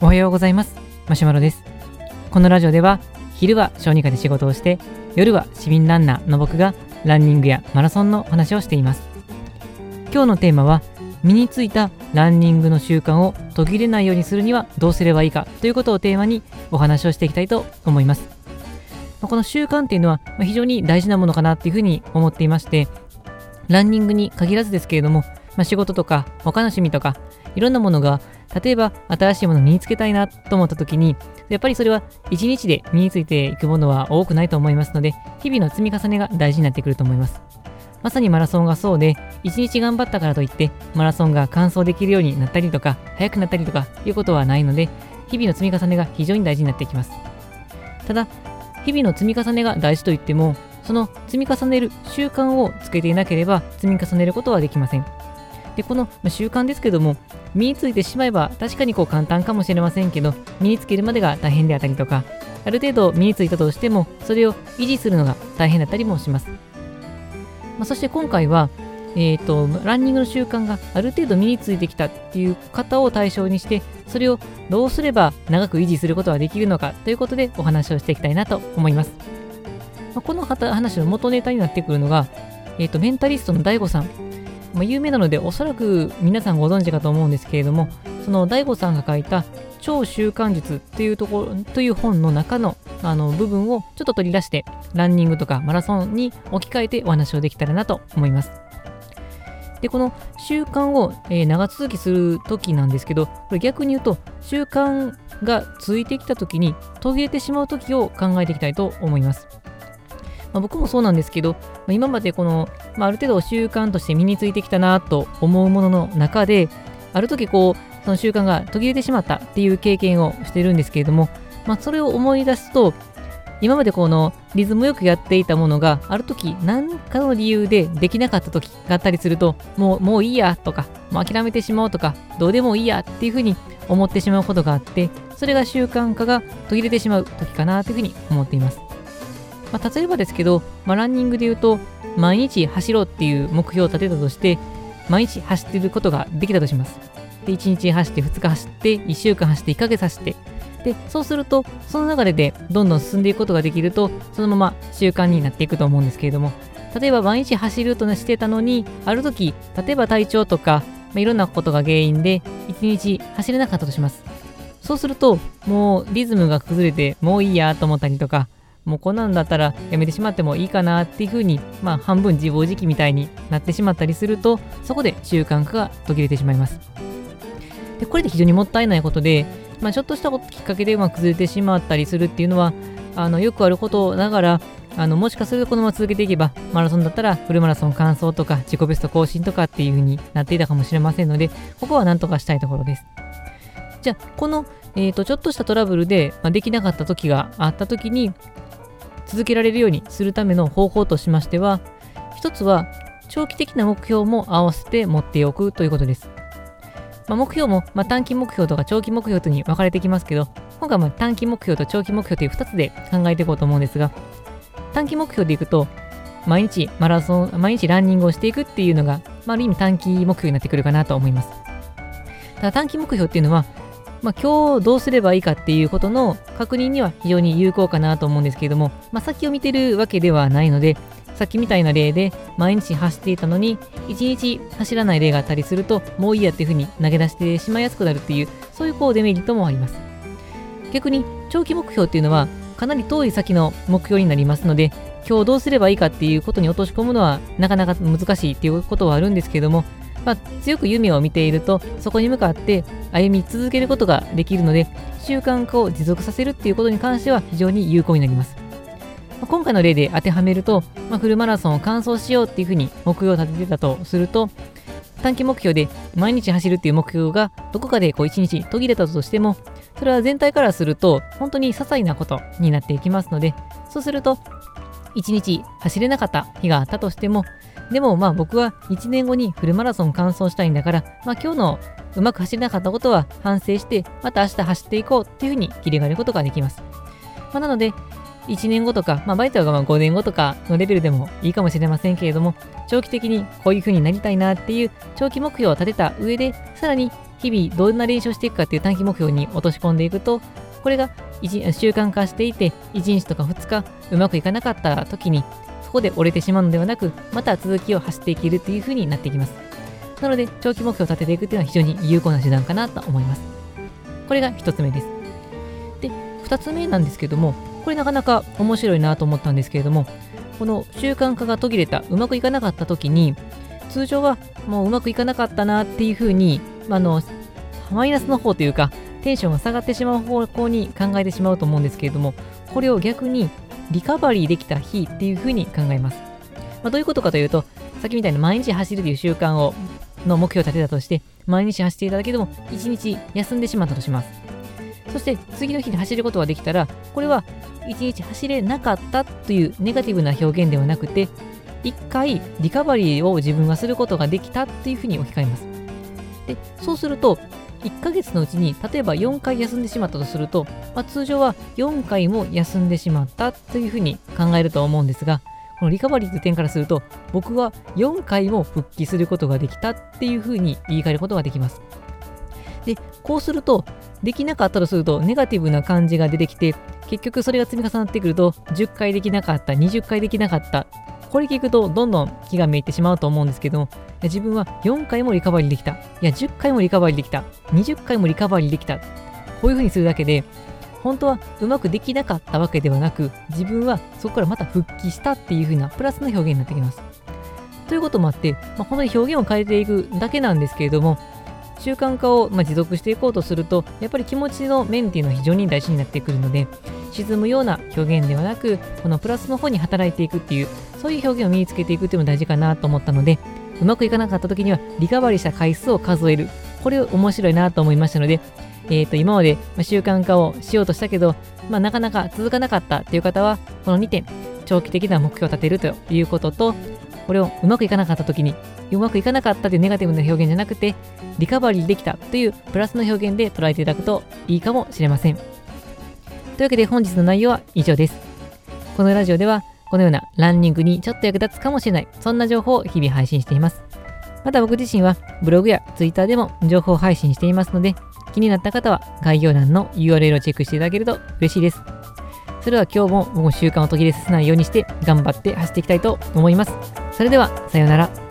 おはようございます。マシュマロです。このラジオでは昼は小児科で仕事をして夜は市民ランナーの僕がランニングやマラソンの話をしています。今日のテーマは身についたランニングの習慣を途切れないようにするにはどうすればいいかということをテーマにお話をしていきたいと思います。この習慣っていうのは非常に大事なものかなっていうふうに思っていましてランニングに限らずですけれども、まあ、仕事とか他の趣味とかいろんなものが例えば新しいものを身につけたいなと思った時にやっぱりそれは一日で身についていくものは多くないと思いますので日々の積み重ねが大事になってくると思います。まさにマラソンがそうで一日頑張ったからといってマラソンが完走できるようになったりとか速くなったりとかいうことはないので日々の積み重ねが非常に大事になってきます。ただ日々の積み重ねが大事といってもその積み重ねる習慣をつけていなければ積み重ねることはできません。でこの習慣ですけども身についてしまえば確かにこう簡単かもしれませんけど身につけるまでが大変であったりとかある程度身についたとしてもそれを維持するのが大変だったりもします、まあ、そして今回はえーと、ランニングの習慣がある程度身についてきたっていう方を対象にしてそれをどうすれば長く維持することができるのかということでお話をしていきたいなと思います、まあ、この話の元ネタになってくるのが、えーと、メンタリストの DAIGO さん。まあ、有名なのでおそらく皆さんご存知かと思うんですけれどもその DAIGO さんが書いた超習慣術っていうところという本の中のあの部分をちょっと取り出してランニングとかマラソンに置き換えてお話をできたらなと思います。で、この習慣を、えー、長続きするときなんですけど、これ逆に言うと、習慣がついてきたときに途切れてしまうときを考えていきたいと思います。まあ、僕もそうなんですけど、ま、今までこの、まあ、ある程度習慣として身についてきたなと思うものの中で、ある時こう、その習慣が途切れてしまったっていう経験をしてるんですけれども、まあ、それを思い出すと、今までこのリズムよくやっていたものがある時何かの理由でできなかった時があったりするともうもういいやとかもう諦めてしまうとかどうでもいいやっていうふうに思ってしまうことがあってそれが習慣化が途切れてしまう時かなというふうに思っています。まあ、例えばですけど、まあ、ランニングで言うと、毎日走ろうっていう目標を立てたとして、毎日走ってることができたとします。で、1日走って、2日走って、1週間走って、1ヶ月走って、で、そうすると、その流れでどんどん進んでいくことができると、そのまま習慣になっていくと思うんですけれども、例えば毎日走るとしてたのに、ある時、例えば体調とか、まあ、いろんなことが原因で、1日走れなかったとします。そうすると、もうリズムが崩れて、もういいやと思ったりとか、もうこんなんだったらやめてしまってもいいかなっていうふうに、まあ半分自暴自棄みたいになってしまったりすると、そこで習慣化が途切れてしまいます。で、これで非常にもったいないことで、まあちょっとしたきっかけでうまく崩れてしまったりするっていうのは、あのよくあることながら、あのもしかするとこのまま続けていけば、マラソンだったらフルマラソン完走とか自己ベスト更新とかっていう風になっていたかもしれませんので、ここは何とかしたいところです。じゃあ、この、えーと、ちょっとしたトラブルで、まあ、できなかった時があった時に、続けられるようにするための方法としましては、一つは長期的な目標も合わせて持っておくということです。まあ、目標も、まあ、短期目標とか長期目標とに分かれてきますけど、今回は短期目標と長期目標という2つで考えていこうと思うんですが、短期目標でいくと、毎日マラソン、毎日ランニングをしていくっていうのが、まあ、ある意味短期目標になってくるかなと思います。ただ短期目標っていうのは、まあ、今日どうすればいいかっていうことの確認には非常に有効かなと思うんですけれども、まあ、先を見てるわけではないので、さっきみたいな例で毎日走っていたのに1日走らない例があったりするともういいやっていうふうに投げ出してしまいやすくなるっていうそういうこうデメリットもあります。逆に長期目標っていうのはかなり遠い先の目標になりますので今日どうすればいいかっていうことに落とし込むのはなかなか難しいっていうことはあるんですけどもまあ、強く夢を見ているとそこに向かって歩み続けることができるので習慣化を持続させるっていうことに関しては非常に有効になります。まあ、今回の例で当てはめると、まあ、フルマラソンを完走しようっていうふうに目標を立ててたとすると短期目標で毎日走るっていう目標がどこかでこう1日途切れたとしてもそれは全体からすると本当に些細なことになっていきますのでそうすると1日走れなかった日があったとしてもでもまあ僕は1年後にフルマラソン完走したいんだから、まあ今日のうまく走れなかったことは反省して、また明日走っていこうっていうふうに切り替えることができます。まあ、なので、1年後とか、まあ、場合によっては5年後とかのレベルでもいいかもしれませんけれども、長期的にこういう風になりたいなっていう長期目標を立てた上で、さらに日々どんな練習をしていくかっていう短期目標に落とし込んでいくと、これが習慣化していて、1日とか2日うまくいかなかった時に、そこで折れてしまうのではなく、また続きを走っていけるっていう風になっていきます。なので、長期目標を立てていくっていうのは非常に有効な手段かなと思います。これが1つ目です。で、2つ目なんですけども、これなかなか面白いなと思ったんですけれども、この習慣化が途切れた、うまくいかなかった時に、通常はもううまくいかなかったなっていう風に、あの、マイナスの方というか、テンションが下がってしまう方向に考えてしまうと思うんですけれども、これを逆にリカバリーできた日っていう風に考えます。まあ、どういうことかというと、さっきみたいに毎日走るという習慣をの目標を立てたとして、毎日走っていただけでも1日休んでしまったとします。そして次の日に走ることができたら、これは1日走れなかったというネガティブな表現ではなくて、1回リカバリーを自分がすることができたっていうふうに置き換えます。で、そうすると、1ヶ月のうちに例えば4回休んでしまったとすると、まあ、通常は4回も休んでしまったというふうに考えると思うんですが、このリカバリーという点からすると、僕は4回も復帰することができたっていうふうに言い換えることができます。で、こうすると、できなかったとすると、ネガティブな感じが出てきて、結局それが積み重なってくると、10回できなかった、20回できなかった、これ聞くとどんどん気がめいてしまうと思うんですけども、自分は4回もリカバリーできた。いや、10回もリカバリーできた。20回もリカバリーできた。こういう風にするだけで、本当はうまくできなかったわけではなく、自分はそこからまた復帰したっていう風なプラスの表現になってきます。ということもあって、まあ、この表現を変えていくだけなんですけれども、習慣化をま持続していこうとすると、やっぱり気持ちの面っていうのは非常に大事になってくるので、沈むような表現ではなく、このプラスの方に働いていくっていう、そういう表現を身につけていくっていうのも大事かなと思ったので、うまくいかなかった時にはリカバリーした回数を数える。これ面白いなと思いましたので、えっ、ー、と、今まで習慣化をしようとしたけど、まあ、なかなか続かなかったという方は、この2点、長期的な目標を立てるということと、これをうまくいかなかった時に、うまくいかなかったというネガティブな表現じゃなくて、リカバリーできたというプラスの表現で捉えていただくといいかもしれません。というわけで本日の内容は以上です。このラジオでは、このようなランニングにちょっと役立つかもしれない、そんな情報を日々配信しています。また僕自身はブログやツイッターでも情報を配信していますので、気になった方は概要欄の URL をチェックしていただけると嬉しいです。それでは今日も僕の習慣を途切れさせないようにして頑張って走っていきたいと思います。それでは、さようなら。